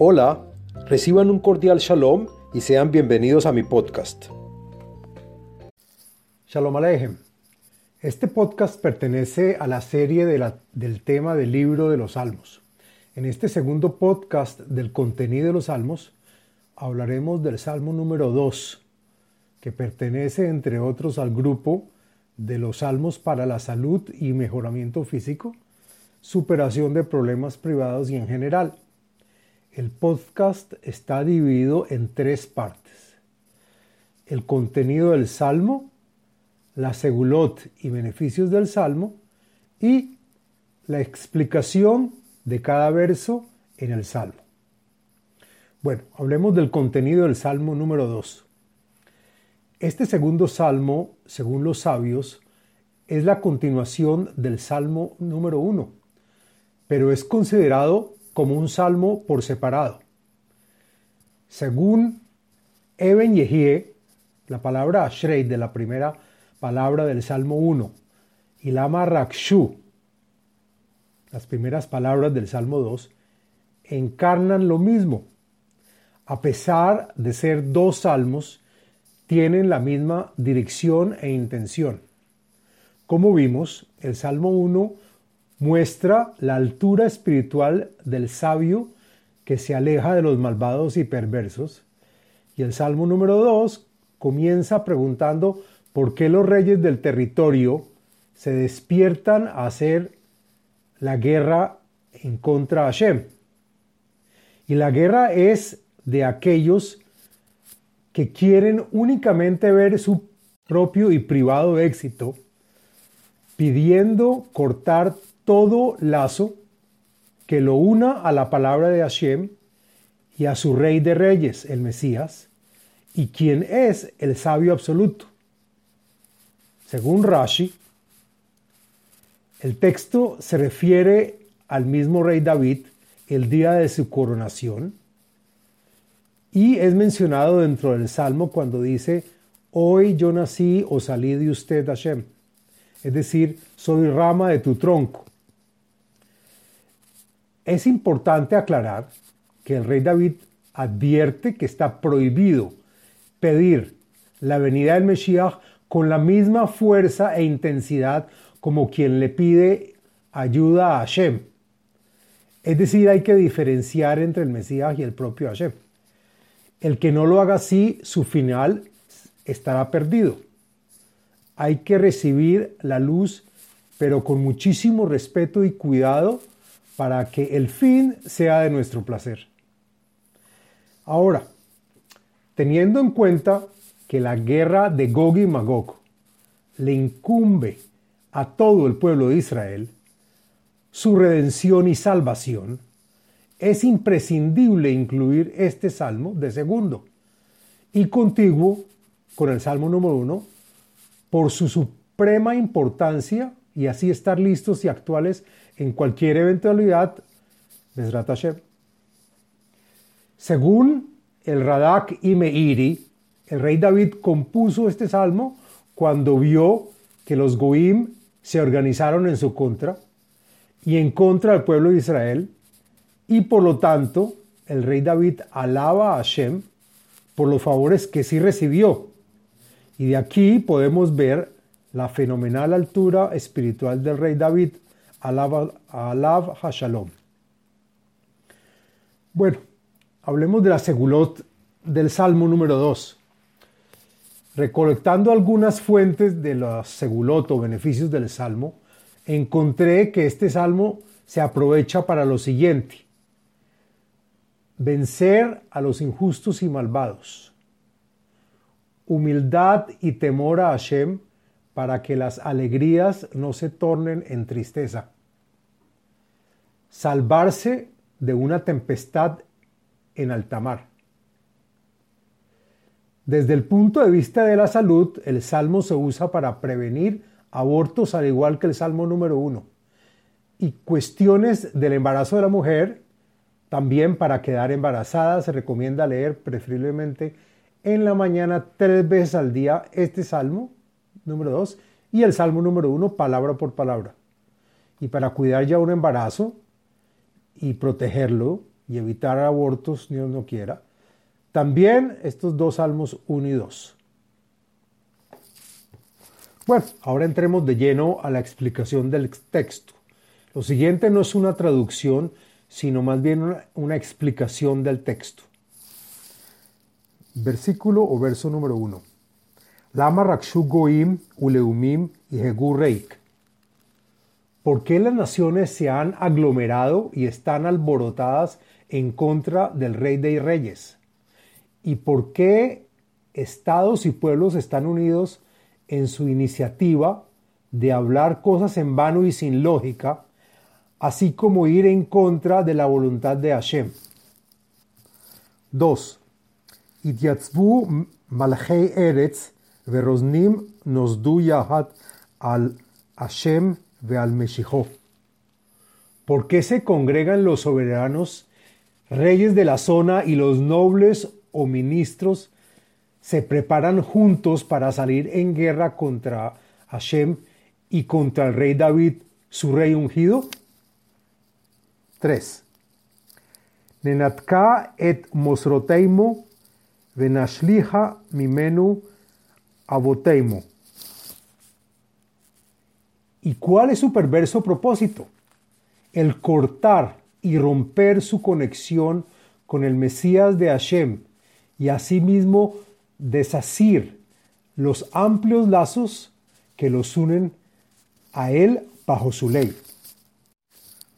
Hola, reciban un cordial shalom y sean bienvenidos a mi podcast. Shalom Alejem. Este podcast pertenece a la serie del tema del libro de los Salmos. En este segundo podcast del contenido de los Salmos hablaremos del Salmo número 2, que pertenece entre otros al grupo de los Salmos para la salud y mejoramiento físico, superación de problemas privados y en general. El podcast está dividido en tres partes. El contenido del Salmo, la segulot y beneficios del Salmo y la explicación de cada verso en el Salmo. Bueno, hablemos del contenido del Salmo número 2. Este segundo Salmo, según los sabios, es la continuación del Salmo número 1, pero es considerado como un salmo por separado. Según Eben Yehie, la palabra Ashrei de la primera palabra del Salmo 1 y Lama Rakshu, las primeras palabras del Salmo 2, encarnan lo mismo. A pesar de ser dos salmos, tienen la misma dirección e intención. Como vimos, el Salmo 1 muestra la altura espiritual del sabio que se aleja de los malvados y perversos. Y el Salmo número 2 comienza preguntando por qué los reyes del territorio se despiertan a hacer la guerra en contra de Hashem. Y la guerra es de aquellos que quieren únicamente ver su propio y privado éxito, pidiendo cortar todo lazo que lo una a la palabra de Hashem y a su rey de reyes, el Mesías, y quien es el sabio absoluto. Según Rashi, el texto se refiere al mismo rey David el día de su coronación y es mencionado dentro del Salmo cuando dice, hoy yo nací o salí de usted Hashem, es decir, soy rama de tu tronco. Es importante aclarar que el rey David advierte que está prohibido pedir la venida del Mesías con la misma fuerza e intensidad como quien le pide ayuda a Hashem. Es decir, hay que diferenciar entre el Mesías y el propio Hashem. El que no lo haga así, su final estará perdido. Hay que recibir la luz, pero con muchísimo respeto y cuidado para que el fin sea de nuestro placer. Ahora, teniendo en cuenta que la guerra de Gog y Magog le incumbe a todo el pueblo de Israel, su redención y salvación, es imprescindible incluir este salmo de segundo y contiguo con el salmo número uno por su suprema importancia y así estar listos y actuales en cualquier eventualidad, Besrat Hashem. Según el Radak y Meiri, el rey David compuso este salmo cuando vio que los Goim se organizaron en su contra y en contra del pueblo de Israel, y por lo tanto el rey David alaba a Hashem por los favores que sí recibió. Y de aquí podemos ver la fenomenal altura espiritual del rey David Alav Hashalom. Bueno, hablemos de la segulot del Salmo número 2. Recolectando algunas fuentes de la segulot o beneficios del Salmo, encontré que este Salmo se aprovecha para lo siguiente. Vencer a los injustos y malvados. Humildad y temor a Hashem para que las alegrías no se tornen en tristeza. Salvarse de una tempestad en alta mar. Desde el punto de vista de la salud, el salmo se usa para prevenir abortos al igual que el salmo número uno. Y cuestiones del embarazo de la mujer, también para quedar embarazada se recomienda leer preferiblemente en la mañana tres veces al día este salmo número 2 y el Salmo número 1 palabra por palabra. Y para cuidar ya un embarazo y protegerlo, y evitar abortos, Dios no quiera. También estos dos salmos 1 y 2. Bueno, ahora entremos de lleno a la explicación del texto. Lo siguiente no es una traducción, sino más bien una, explicación del texto. Versículo o verso número 1. Lama Rakshu Goim, Uleumim y Reik. ¿Por qué las naciones se han aglomerado y están alborotadas en contra del Rey de Reyes? ¿Y por qué estados y pueblos están unidos en su iniciativa de hablar cosas en vano y sin lógica, así como ir en contra de la voluntad de Hashem? 2. Ityatzbu malchei eretz verosnim nosdu yahat al Hashem al Meshijó. ¿Por qué se congregan los soberanos, reyes de la zona y los nobles o ministros se preparan juntos para salir en guerra contra Hashem y contra el rey David, su rey ungido? 3. Nenatka et mosroteimo venashliha mimenu aboteimo. ¿Y cuál es su perverso propósito? El cortar y romper su conexión con el Mesías de Hashem y asimismo desasir los amplios lazos que los unen a él bajo su ley.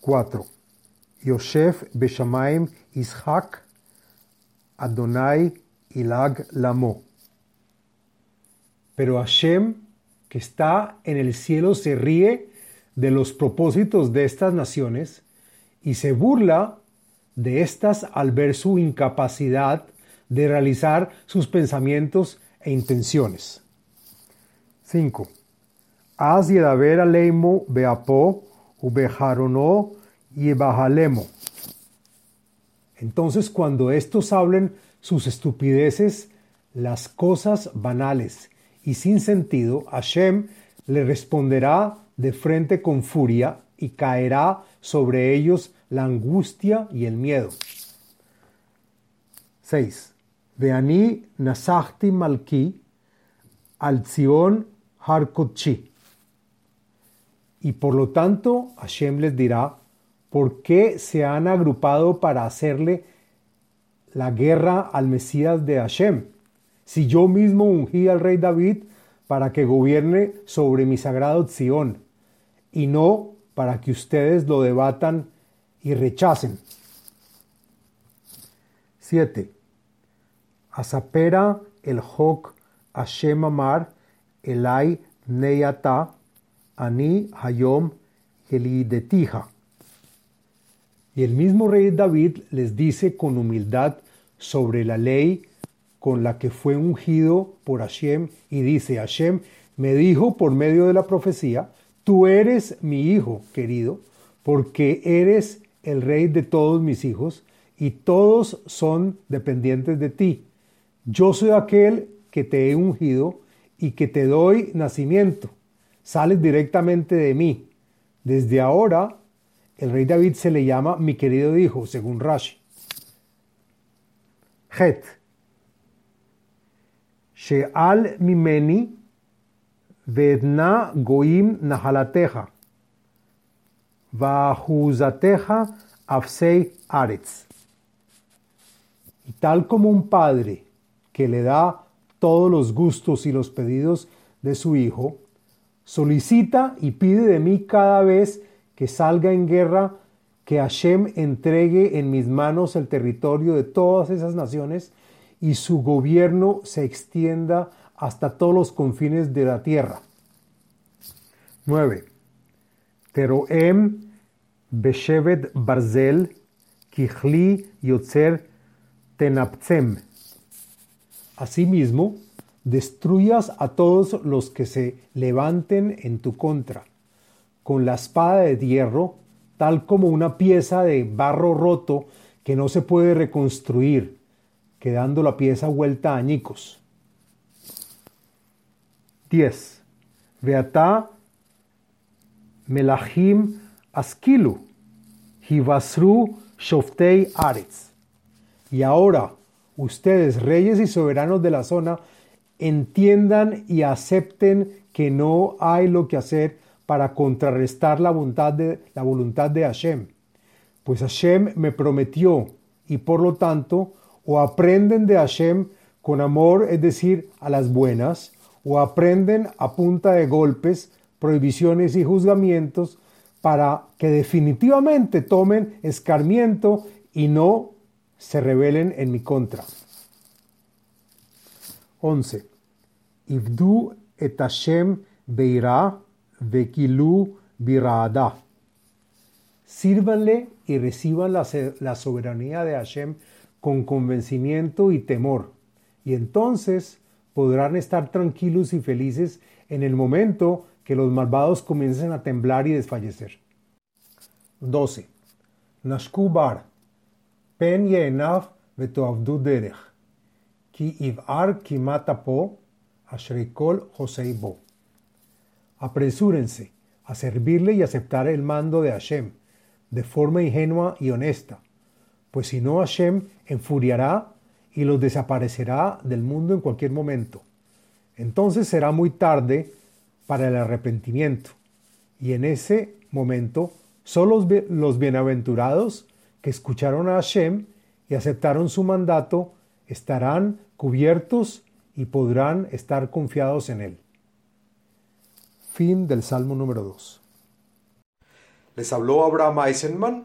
4. Yosef Beshamaim Ishak Adonai Ilag Lamo. Pero Hashem que está en el cielo se ríe de los propósitos de estas naciones y se burla de estas al ver su incapacidad de realizar sus pensamientos e intenciones. 5. Az yedaber aleimo y bajalemo. Entonces cuando estos hablen sus estupideces, las cosas banales y sin sentido, Hashem le responderá de frente con furia y caerá sobre ellos la angustia y el miedo. 6. Veani nasachti malki al Zion harkotchi. Y por lo tanto, Hashem les dirá, ¿por qué se han agrupado para hacerle la guerra al Mesías de Hashem? Si yo mismo ungí al rey David para que gobierne sobre mi sagrado Zion, y no para que ustedes lo debatan y rechacen. 7. Asapera el Hok Hashem Amar Elai Neyata Ani Hayom Gelidetija. Y el mismo rey David les dice con humildad sobre la ley con la que fue ungido por Hashem y dice, Hashem me dijo por medio de la profecía, tú eres mi hijo querido, porque eres el rey de todos mis hijos y todos son dependientes de ti. Yo soy aquel que te he ungido y que te doy nacimiento. Sales directamente de mí. Desde ahora, el rey David se le llama mi querido hijo, según Rashi. Het Sheal mimeni vedna goim nahalateja, vahuzateja afsei aretz. Y tal como un padre que le da todos los gustos y los pedidos de su hijo, solicita y pide de mí cada vez que salga en guerra que Hashem entregue en mis manos el territorio de todas esas naciones y su gobierno se extienda hasta todos los confines de la tierra. 9. Teroem Beshevet Barzel Kichli Yotzer Tenaptzem. Asimismo, destruyas a todos los que se levanten en tu contra, con la espada de hierro, tal como una pieza de barro roto que no se puede reconstruir, quedando la pieza vuelta a añicos. 10. Beata melahim askilu, hivasru Shoftei Aretz. Y ahora, ustedes, reyes y soberanos de la zona, entiendan y acepten que no hay lo que hacer para contrarrestar la voluntad de, la voluntad de Hashem. Pues Hashem me prometió y por lo tanto o aprenden de Hashem con amor, es decir, a las buenas, o aprenden a punta de golpes, prohibiciones y juzgamientos para que definitivamente tomen escarmiento y no se rebelen en mi contra. 11. Ibdu et Hashem beira vekilu birada. Sírvanle y reciban la, la soberanía de Hashem con convencimiento y temor, y entonces podrán estar tranquilos y felices en el momento que los malvados comiencen a temblar y desfallecer. 12. Nashkubar, pen ye'enav vetoavdu derech, ki iv'ar kimatapo ashrikol joseibo. Apresúrense a servirle y aceptar el mando de Hashem de forma ingenua y honesta, pues si no Hashem enfuriará y los desaparecerá del mundo en cualquier momento. Entonces será muy tarde para el arrepentimiento, y en ese momento solo los bienaventurados que escucharon a Hashem y aceptaron su mandato estarán cubiertos y podrán estar confiados en él. Fin del Salmo número 2. Les habló Abraham Eisenman,